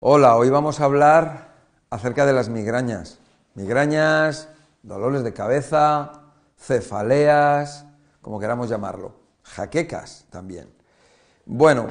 Hola, hoy vamos a hablar acerca de las migrañas. Migrañas, dolores de cabeza, cefaleas, como queramos llamarlo, jaquecas también. Bueno,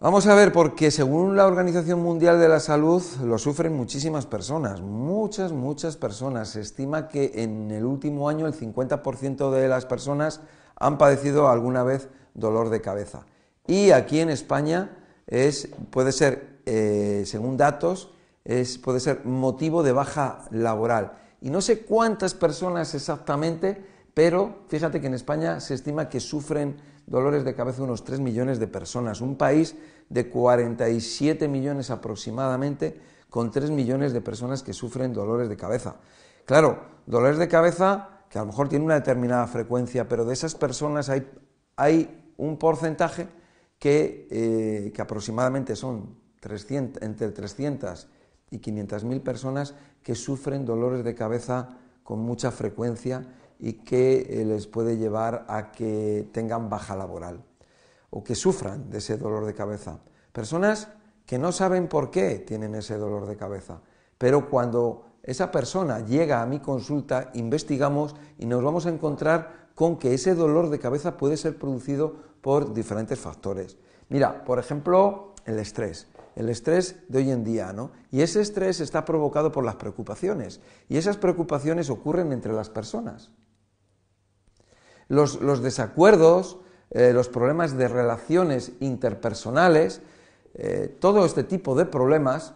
vamos a ver porque según la Organización Mundial de la Salud lo sufren muchísimas personas, muchas, muchas personas. Se estima que en el último año el 50% de las personas han padecido alguna vez dolor de cabeza. Y aquí en España es, puede ser, eh, según datos, es, puede ser motivo de baja laboral. Y no sé cuántas personas exactamente, pero fíjate que en España se estima que sufren dolores de cabeza unos 3 millones de personas. Un país de 47 millones aproximadamente, con 3 millones de personas que sufren dolores de cabeza. Claro, dolores de cabeza que a lo mejor tienen una determinada frecuencia, pero de esas personas hay, hay un porcentaje eh, que, aproximadamente son 300, entre 300 y 500 mil personas que sufren dolores de cabeza con mucha frecuencia y que eh, les puede llevar a que tengan baja laboral o que sufran de ese dolor de cabeza. Personas que no saben por qué tienen ese dolor de cabeza, pero cuando esa persona llega a mi consulta, investigamos y nos vamos a encontrar con que ese dolor de cabeza puede ser producido por diferentes factores. Mira, por ejemplo, el estrés. El estrés de hoy en día, ¿no? Y ese estrés está provocado por las preocupaciones. Y esas preocupaciones ocurren entre las personas. Los, desacuerdos, eh, los problemas de relaciones interpersonales, eh, todo este tipo de problemas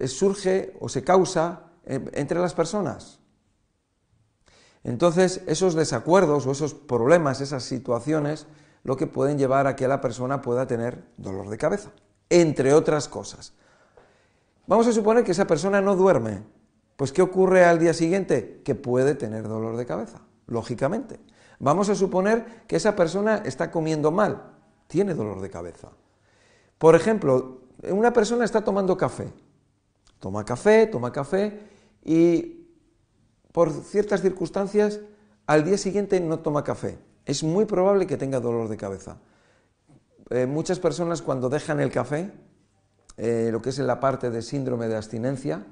eh, surge o se causa entre las personas. Entonces, esos desacuerdos o esos problemas, esas situaciones, lo que pueden llevar a que la persona pueda tener dolor de cabeza, entre otras cosas. Vamos a suponer que esa persona no duerme. Pues ¿qué ocurre al día siguiente? Que puede tener dolor de cabeza, lógicamente. Vamos a suponer que esa persona está comiendo mal, tiene dolor de cabeza. Por ejemplo, una persona está tomando café. Toma café, toma café y por ciertas circunstancias, al día siguiente no toma café. Es muy probable que tenga dolor de cabeza. Eh, muchas personas cuando dejan el café, eh, lo que es en la parte de síndrome de abstinencia,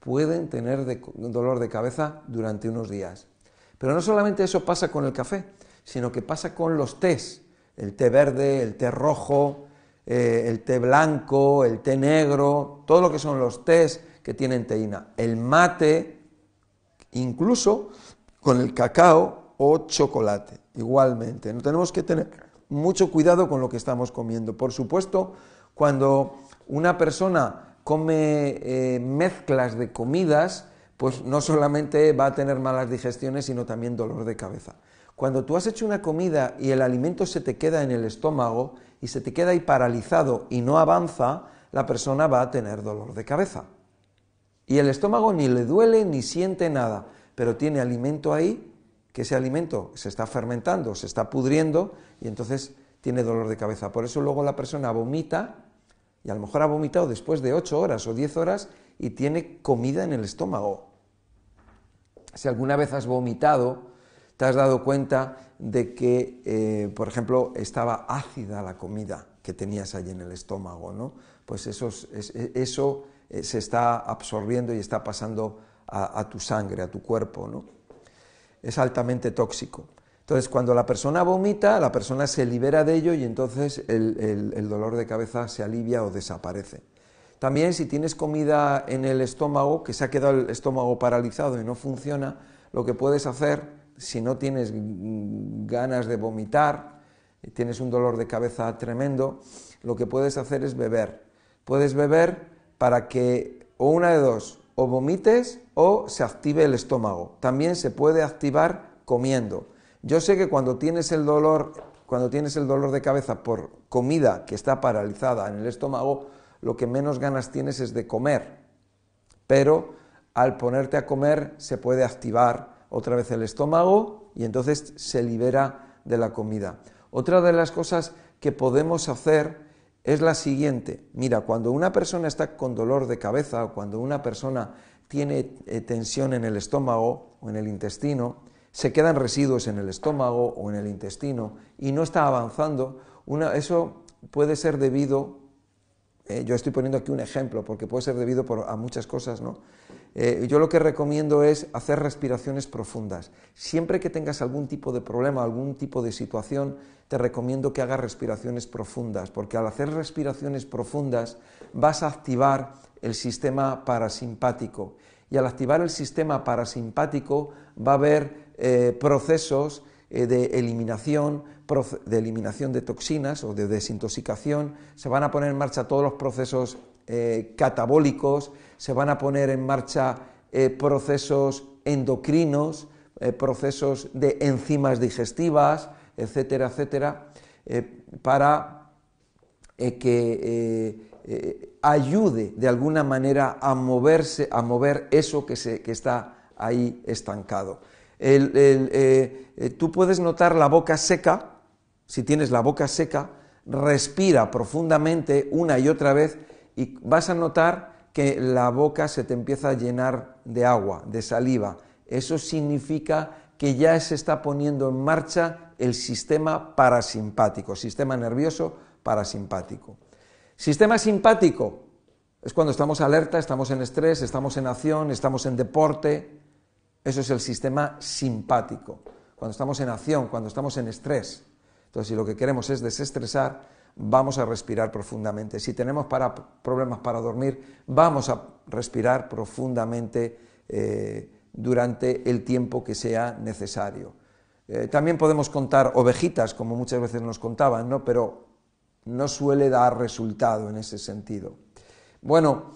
pueden tener dolor de cabeza durante unos días. Pero no solamente eso pasa con el café, sino que pasa con los tés, el té verde, el té rojo, eh, el té blanco, el té negro, todo lo que son los tés que tienen teína. El mate, incluso con el cacao o chocolate, igualmente. No tenemos que tener mucho cuidado con lo que estamos comiendo. Por supuesto, cuando una persona come eh, mezclas de comidas, pues no solamente va a tener malas digestiones, sino también dolor de cabeza. Cuando tú has hecho una comida y el alimento se te queda en el estómago y se te queda ahí paralizado y no avanza, la persona va a tener dolor de cabeza. Y el estómago ni le duele ni siente nada, pero tiene alimento ahí, que ese alimento se está fermentando, se está pudriendo y entonces tiene dolor de cabeza. Por eso luego la persona vomita y a lo mejor ha vomitado después de 8 horas o 10 horas y tiene comida en el estómago. Si alguna vez has vomitado, te has dado cuenta de que, eh, por ejemplo, estaba ácida la comida que tenías allí en el estómago, ¿no? Pues eso, eso eh, se está absorbiendo y está pasando a, tu sangre, a tu cuerpo, ¿no? Es altamente tóxico. Entonces, cuando la persona vomita, la persona se libera de ello y entonces el, dolor de cabeza se alivia o desaparece. También si tienes comida en el estómago, que se ha quedado el estómago paralizado y no funciona, lo que puedes hacer, si no tienes ganas de vomitar, tienes un dolor de cabeza tremendo, lo que puedes hacer es beber. Puedes beber para que, o una de dos, o vomites o se active el estómago. También se puede activar comiendo. Yo sé que cuando tienes el dolor, cuando tienes el dolor de cabeza por comida que está paralizada en el estómago, lo que menos ganas tienes es de comer. Pero al ponerte a comer se puede activar otra vez el estómago y entonces se libera de la comida. Otra de las cosas que podemos hacer es la siguiente. Mira, cuando una persona está con dolor de cabeza o cuando una persona tiene eh, tensión en el estómago o en el intestino, se quedan residuos en el estómago o en el intestino y no está avanzando, eso puede ser debido Eh, yo estoy poniendo aquí un ejemplo porque puede ser debido a muchas cosas, ¿no? Eh, yo lo que recomiendo es hacer respiraciones profundas. Siempre que tengas algún tipo de problema, algún tipo de situación, te recomiendo que hagas respiraciones profundas, porque al hacer respiraciones profundas vas a activar el sistema parasimpático. Y al activar el sistema parasimpático va a haber eh, procesos eh, de eliminación, de eliminación de toxinas o de desintoxicación, se van a poner en marcha todos los procesos eh, catabólicos, se van a poner en marcha eh, procesos endocrinos, eh, procesos de enzimas digestivas, etcétera, etcétera, para que ayude de alguna manera a moverse, a mover eso que, se, que está ahí estancado. tú puedes notar la boca seca, si tienes la boca seca, respira profundamente una y otra vez y vas a notar que la boca se te empieza a llenar de agua, de saliva. Eso significa que ya se está poniendo en marcha el sistema parasimpático, sistema nervioso parasimpático. Sistema simpático es cuando estamos alerta, estamos en estrés, estamos en acción, estamos en deporte. Eso es el sistema simpático. Cuando estamos en acción, cuando estamos en estrés. Entonces, si lo que queremos es desestresar, vamos a respirar profundamente. Si tenemos problemas para dormir, vamos a respirar profundamente eh, durante el tiempo que sea necesario. Eh, también podemos contar ovejitas, como muchas veces nos contaban, ¿no? pero no suele dar resultado en ese sentido. Bueno,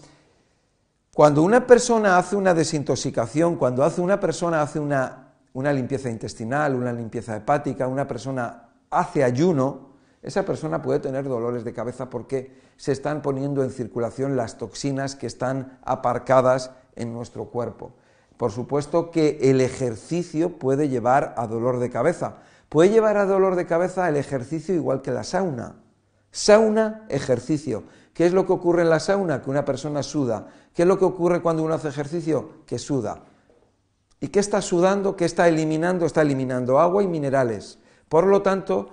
cuando una persona hace una desintoxicación, cuando hace una persona hace una, una limpieza intestinal, una limpieza hepática, una persona hace ayuno, esa persona puede tener dolores de cabeza porque se están poniendo en circulación las toxinas que están aparcadas en nuestro cuerpo. Por supuesto que el ejercicio puede llevar a dolor de cabeza. Puede llevar a dolor de cabeza el ejercicio igual que la sauna. Sauna, ejercicio. ¿Qué es lo que ocurre en la sauna? Que una persona suda. ¿Qué es lo que ocurre cuando uno hace ejercicio? Que suda. ¿Y qué está sudando? ¿Qué está eliminando? Está eliminando agua y minerales. Por lo tanto,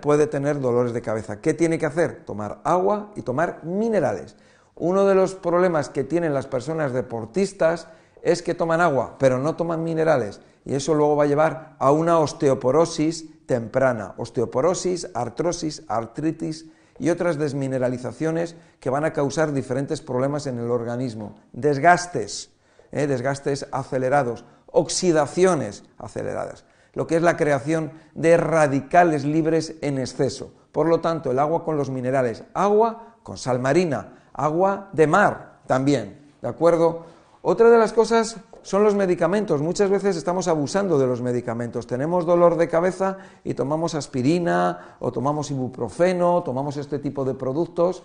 puede tener dolores de cabeza. ¿Qué tiene que hacer? Tomar agua y tomar minerales. Uno de los problemas que tienen las personas deportistas es que toman agua, pero no toman minerales. Y eso luego va a llevar a una osteoporosis temprana. Osteoporosis, artrosis, artritis y otras desmineralizaciones que van a causar diferentes problemas en el organismo. Desgastes, ¿eh? desgastes acelerados, oxidaciones aceleradas lo que es la creación de radicales libres en exceso. Por lo tanto, el agua con los minerales, agua con sal marina, agua de mar también, ¿de acuerdo? Otra de las cosas son los medicamentos. Muchas veces estamos abusando de los medicamentos. Tenemos dolor de cabeza y tomamos aspirina o tomamos ibuprofeno, tomamos este tipo de productos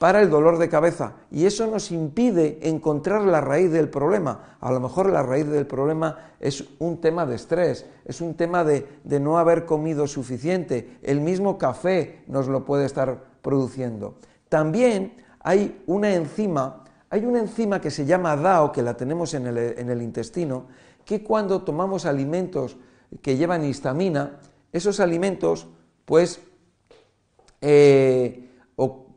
para el dolor de cabeza y eso nos impide encontrar la raíz del problema. A lo mejor la raíz del problema es un tema de estrés, es un tema de, no haber comido suficiente. El mismo café nos lo puede estar produciendo. También hay una enzima, hay una enzima que se llama DAO, que la tenemos en el, intestino, que cuando tomamos alimentos que llevan histamina, esos alimentos, pues, eh,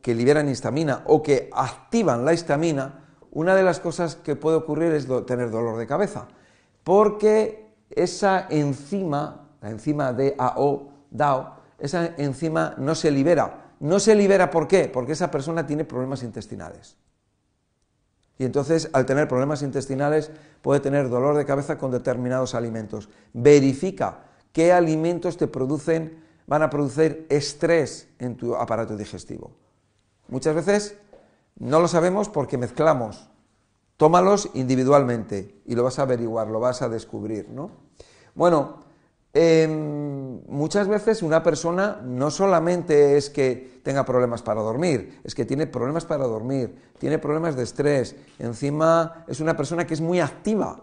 que liberan histamina o que activan la histamina, una de las cosas que puede ocurrir es tener dolor de cabeza, porque esa enzima, la enzima DAO, DAO, esa enzima no se libera. No se libera ¿por qué? Porque esa persona tiene problemas intestinales. Y entonces, al tener problemas intestinales, puede tener dolor de cabeza con determinados alimentos. Verifica qué alimentos te producen, van a producir estrés en tu aparato digestivo. Muchas veces no lo sabemos porque mezclamos. Tómalos individualmente y lo vas a averiguar, lo vas a descubrir, ¿no? Bueno, em, muchas veces una persona no solamente es que tenga problemas para dormir, es que tiene problemas para dormir, tiene problemas de estrés, encima es una persona que es muy activa.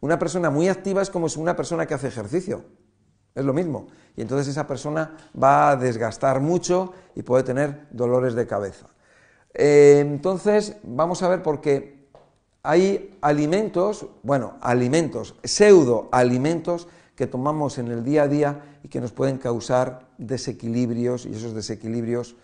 Una persona muy activa es como una persona que hace ejercicio. Es lo mismo. Y entonces esa persona va a desgastar mucho y puede tener dolores de cabeza. Eh, entonces vamos a ver por qué hay alimentos, bueno, alimentos, pseudo alimentos que tomamos en el día a día y que nos pueden causar desequilibrios y esos desequilibrios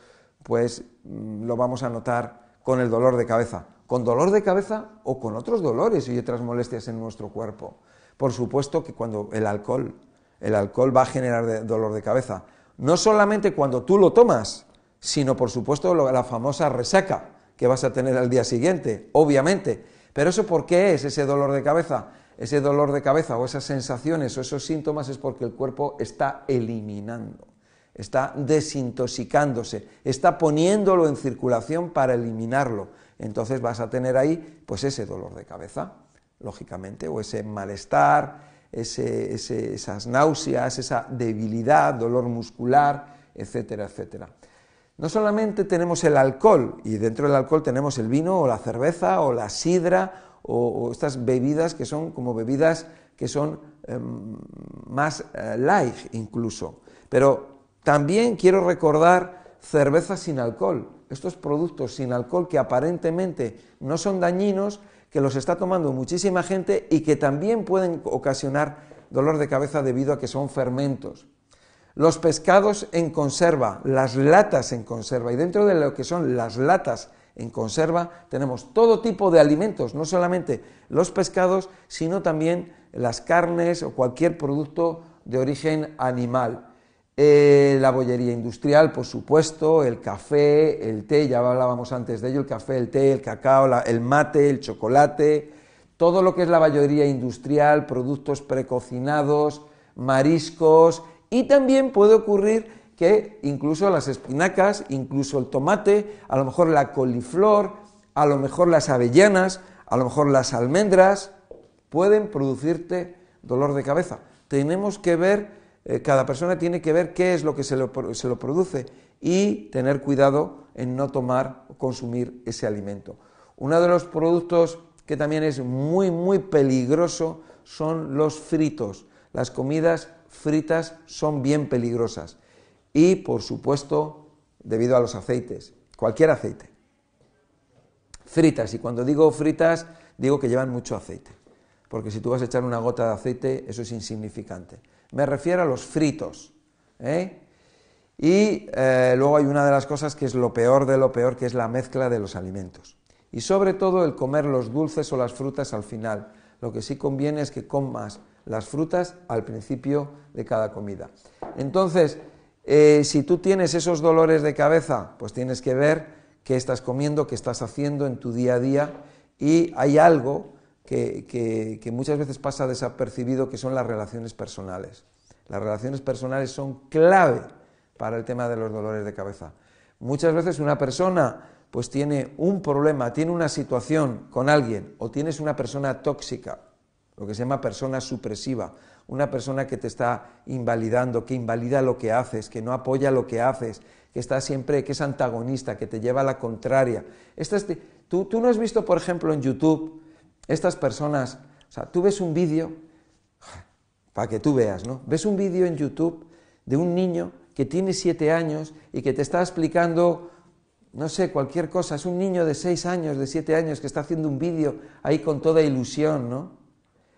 pues mm, lo vamos a notar con el dolor de cabeza. Con dolor de cabeza o con otros dolores y otras molestias en nuestro cuerpo. Por supuesto que cuando el alcohol, el alcohol va a generar dolor de cabeza. No solamente cuando tú lo tomas, sino por supuesto la famosa resaca que vas a tener al día siguiente, obviamente. Pero eso ¿por qué es ese dolor de cabeza? Ese dolor de cabeza o esas sensaciones o esos síntomas es porque el cuerpo está eliminando, está desintoxicándose, está poniéndolo en circulación para eliminarlo. Entonces vas a tener ahí pues ese dolor de cabeza, lógicamente, o ese malestar, esas náuseas, esa debilidad, dolor muscular, etcétera, etcétera. No solamente tenemos el alcohol, y dentro del alcohol tenemos el vino o la cerveza o la sidra o, estas bebidas que son como bebidas que son em, más eh, light incluso. Pero también quiero recordar cerveza sin alcohol, estos productos sin alcohol que aparentemente no son dañinos, que los está tomando muchísima gente y que también pueden ocasionar dolor de cabeza debido a que son fermentos los pescados en conserva, las latas en conserva, y dentro de lo que son las latas en conserva tenemos todo tipo de alimentos, no solamente los pescados, sino también las carnes o cualquier producto de origen animal. Eh, la bollería industrial, por supuesto, el café, el té, ya hablábamos antes de ello, el café, el té, el cacao, el mate, el chocolate, todo lo que es la bollería industrial, productos precocinados, mariscos y también puede ocurrir que incluso las espinacas, incluso el tomate, a lo mejor la coliflor, a lo mejor las avellanas, a lo mejor las almendras, pueden producirte dolor de cabeza. Tenemos que ver, eh, cada persona tiene que ver qué es lo que se lo, se lo produce y tener cuidado en no tomar o consumir ese alimento. Uno de los productos que también es muy, muy peligroso son los fritos, las comidas fritas son bien peligrosas. Y, por supuesto, debido a los aceites, cualquier aceite. Fritas, y cuando digo fritas, digo que llevan mucho aceite. Porque si tú vas a echar una gota de aceite, eso es insignificante. Me refiero a los fritos. ¿eh? Y eh, luego hay una de las cosas que es lo peor de lo peor, que es la mezcla de los alimentos. Y sobre todo el comer los dulces o las frutas al final. Lo que sí conviene es que comas las frutas al principio de cada comida. Entonces, eh, si tú tienes esos dolores de cabeza, pues tienes que ver qué estás comiendo, qué estás haciendo en tu día a día y hay algo que, que muchas veces pasa desapercibido que son las relaciones personales. Las relaciones personales son clave para el tema de los dolores de cabeza. Muchas veces una persona pues tiene un problema, tiene una situación con alguien o tienes una persona tóxica lo que se llama persona supresiva, una persona que te está invalidando, que invalida lo que haces, que no apoya lo que haces, que está siempre, que es antagonista, que te lleva a la contraria. tú, tú no has visto, por ejemplo, en YouTube, estas personas, o sea, tú ves un vídeo, para que tú veas, ¿no? Ves un vídeo en YouTube de un niño que tiene siete años y que te está explicando, no sé, cualquier cosa, es un niño de seis años, de siete años, que está haciendo un vídeo ahí con toda ilusión, ¿no?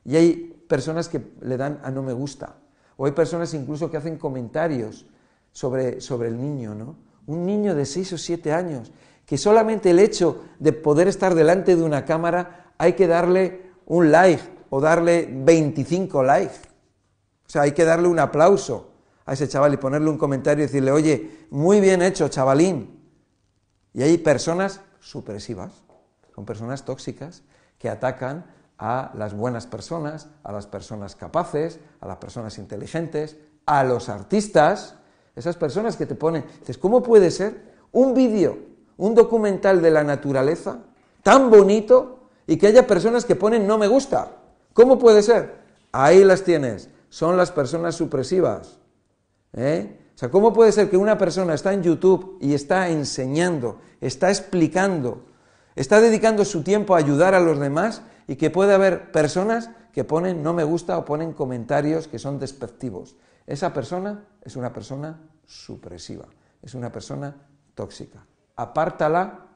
Y hay personas que le dan a no me gusta. O hay personas incluso que hacen comentarios sobre, sobre el niño, ¿no? Un niño de 6 o 7 años, que solamente el hecho de poder estar delante de una cámara hay que darle un like o darle 25 likes. O sea, hay que darle un aplauso a ese chaval y ponerle un comentario y decirle, oye, muy bien hecho, chavalín. Y hay personas supresivas, son personas tóxicas que atacan a las buenas personas, a las personas capaces, a las personas inteligentes, a los artistas, esas personas que te ponen, dices, ¿cómo puede ser un vídeo, un documental de la naturaleza tan bonito y que haya personas que ponen no me gusta? ¿Cómo puede ser? Ahí las tienes, son las personas supresivas. ¿eh? O sea, ¿cómo puede ser que una persona está en YouTube y está enseñando, está explicando, está dedicando su tiempo a ayudar a los demás y que puede haber personas que ponen no me gusta o ponen comentarios que son despectivos. Esa persona es una persona supresiva, es una persona tóxica. Apártala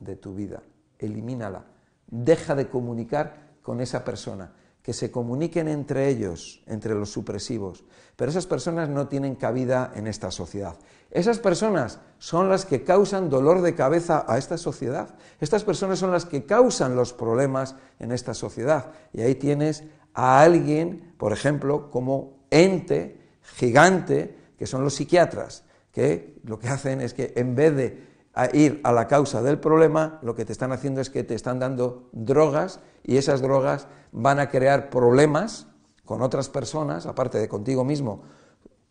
de tu vida, elimínala, deja de comunicar con esa persona, que se comuniquen entre ellos, entre los supresivos. Pero esas personas no tienen cabida en esta sociedad. Esas personas son las que causan dolor de cabeza a esta sociedad. Estas personas son las que causan los problemas en esta sociedad. Y ahí tienes a alguien, por ejemplo, como ente gigante, que son los psiquiatras, que lo que hacen es que en vez de ir a la causa del problema, lo que te están haciendo es que te están dando drogas y esas drogas van a crear problemas con otras personas, aparte de contigo mismo,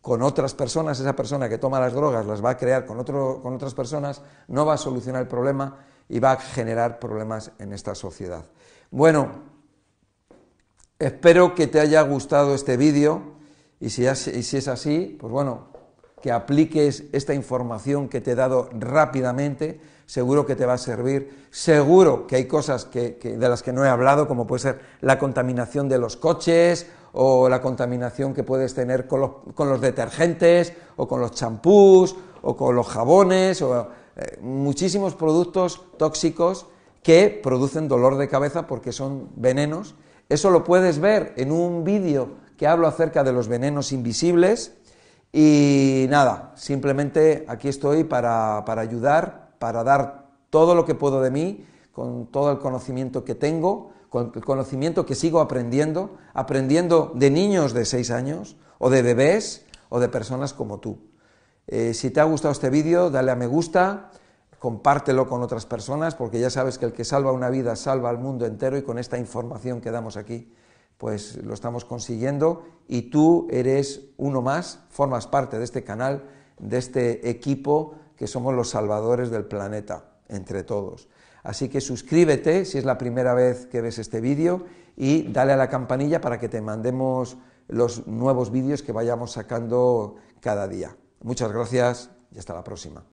con otras personas, esa persona que toma las drogas las va a crear con, con otras personas, no va a solucionar el problema y va a generar problemas en esta sociedad. Bueno, espero que te haya gustado este vídeo y si, y si es así, pues bueno, que apliques esta información que te he dado rápidamente, seguro que te va a servir, seguro que hay cosas de las que no he hablado, como puede ser la contaminación de los coches o la contaminación que puedes tener con los, detergentes o con los champús o con los jabones o eh, muchísimos productos tóxicos que producen dolor de cabeza porque son venenos. Eso lo puedes ver en un vídeo que hablo acerca de los venenos invisibles, y nada, simplemente aquí estoy para, ayudar, para dar todo lo que puedo de mí, con todo el conocimiento que tengo, con el conocimiento que sigo aprendiendo, aprendiendo de niños de 6 años, o de bebés, o de personas como tú. Eh, si te ha gustado este vídeo, dale a me gusta, compártelo con otras personas, porque ya sabes que el que salva una vida salva al mundo entero y con esta información que damos aquí pues lo estamos consiguiendo y tú eres uno más, formas parte de este canal, de este equipo que somos los salvadores del planeta, entre todos. Así que suscríbete si es la primera vez que ves este vídeo y dale a la campanilla para que te mandemos los nuevos vídeos que vayamos sacando cada día. Muchas gracias y hasta la próxima.